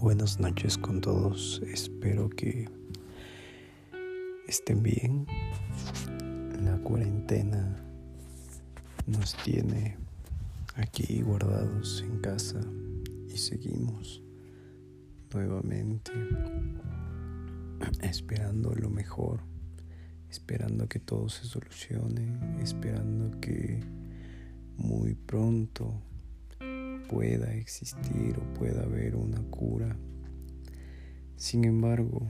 Buenas noches con todos, espero que estén bien. La cuarentena nos tiene aquí guardados en casa y seguimos nuevamente esperando lo mejor, esperando que todo se solucione, esperando que muy pronto pueda existir o pueda haber una cura. Sin embargo,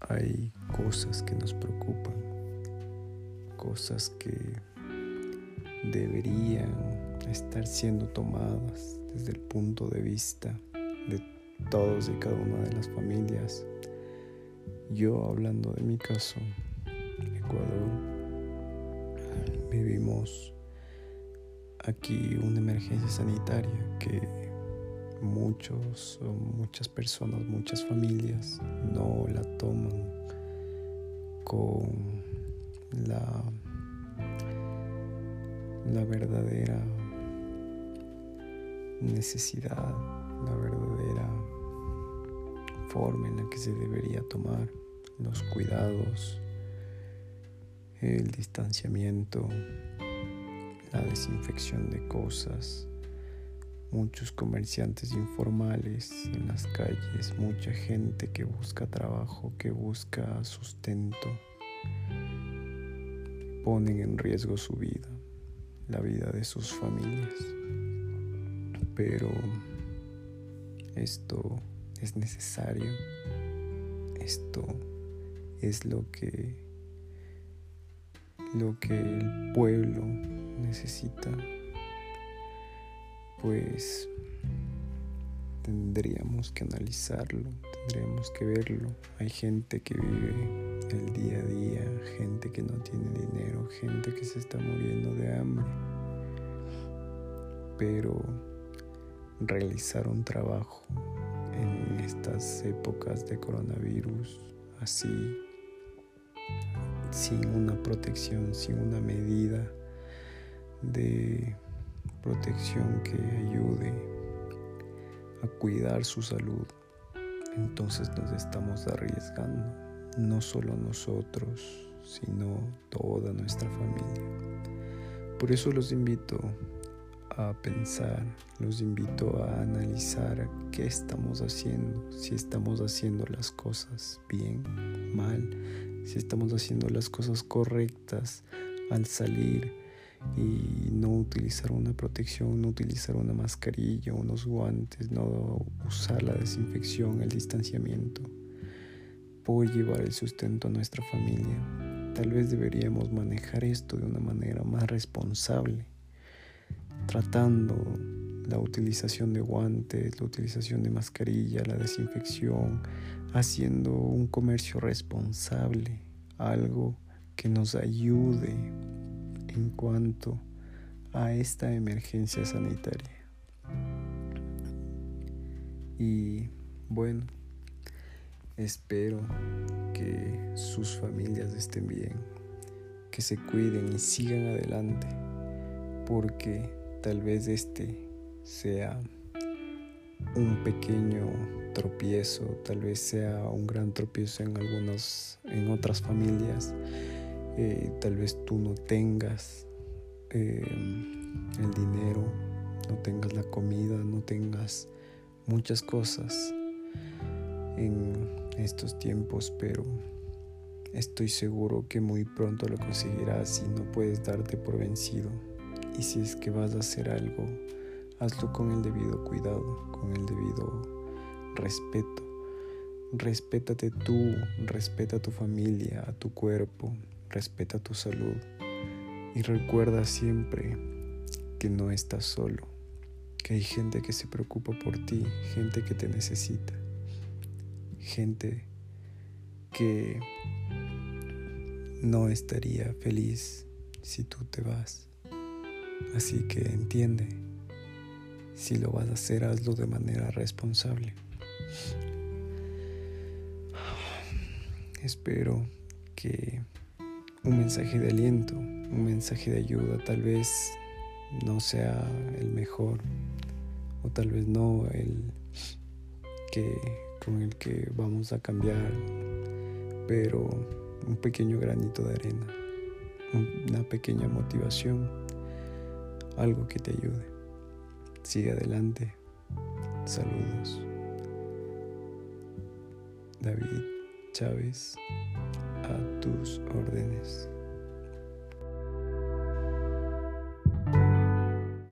hay cosas que nos preocupan, cosas que deberían estar siendo tomadas desde el punto de vista de todos y cada una de las familias. Yo hablando de mi caso, Ecuador, vivimos aquí una emergencia sanitaria que muchos o muchas personas, muchas familias no la toman con la, la verdadera necesidad, la verdadera forma en la que se debería tomar los cuidados, el distanciamiento, desinfección de cosas, muchos comerciantes informales en las calles, mucha gente que busca trabajo, que busca sustento, ponen en riesgo su vida, la vida de sus familias. Pero esto es necesario, esto es lo que lo que el pueblo necesita, pues tendríamos que analizarlo, tendríamos que verlo. Hay gente que vive el día a día, gente que no tiene dinero, gente que se está muriendo de hambre. Pero realizar un trabajo en estas épocas de coronavirus así sin una protección, sin una medida de protección que ayude a cuidar su salud, entonces nos estamos arriesgando, no solo nosotros, sino toda nuestra familia. Por eso los invito a pensar, los invito a analizar qué estamos haciendo, si estamos haciendo las cosas bien, mal, si estamos haciendo las cosas correctas al salir y no utilizar una protección, no utilizar una mascarilla, unos guantes, no usar la desinfección, el distanciamiento, puede llevar el sustento a nuestra familia. Tal vez deberíamos manejar esto de una manera más responsable, tratando la utilización de guantes, la utilización de mascarilla, la desinfección, haciendo un comercio responsable, algo que nos ayude en cuanto a esta emergencia sanitaria. Y bueno, espero que sus familias estén bien, que se cuiden y sigan adelante, porque tal vez este sea un pequeño tropiezo, tal vez sea un gran tropiezo en algunas, en otras familias. Eh, tal vez tú no tengas eh, el dinero, no tengas la comida, no tengas muchas cosas en estos tiempos, pero estoy seguro que muy pronto lo conseguirás y no puedes darte por vencido. Y si es que vas a hacer algo, hazlo con el debido cuidado, con el debido respeto. Respétate tú, respeta a tu familia, a tu cuerpo, respeta tu salud y recuerda siempre que no estás solo, que hay gente que se preocupa por ti, gente que te necesita, gente que no estaría feliz si tú te vas. Así que entiende, si lo vas a hacer, hazlo de manera responsable. Espero que un mensaje de aliento, un mensaje de ayuda, tal vez no sea el mejor o tal vez no el que con el que vamos a cambiar, pero un pequeño granito de arena, una pequeña motivación, algo que te ayude. Sigue adelante. Saludos. David Chávez, tus órdenes.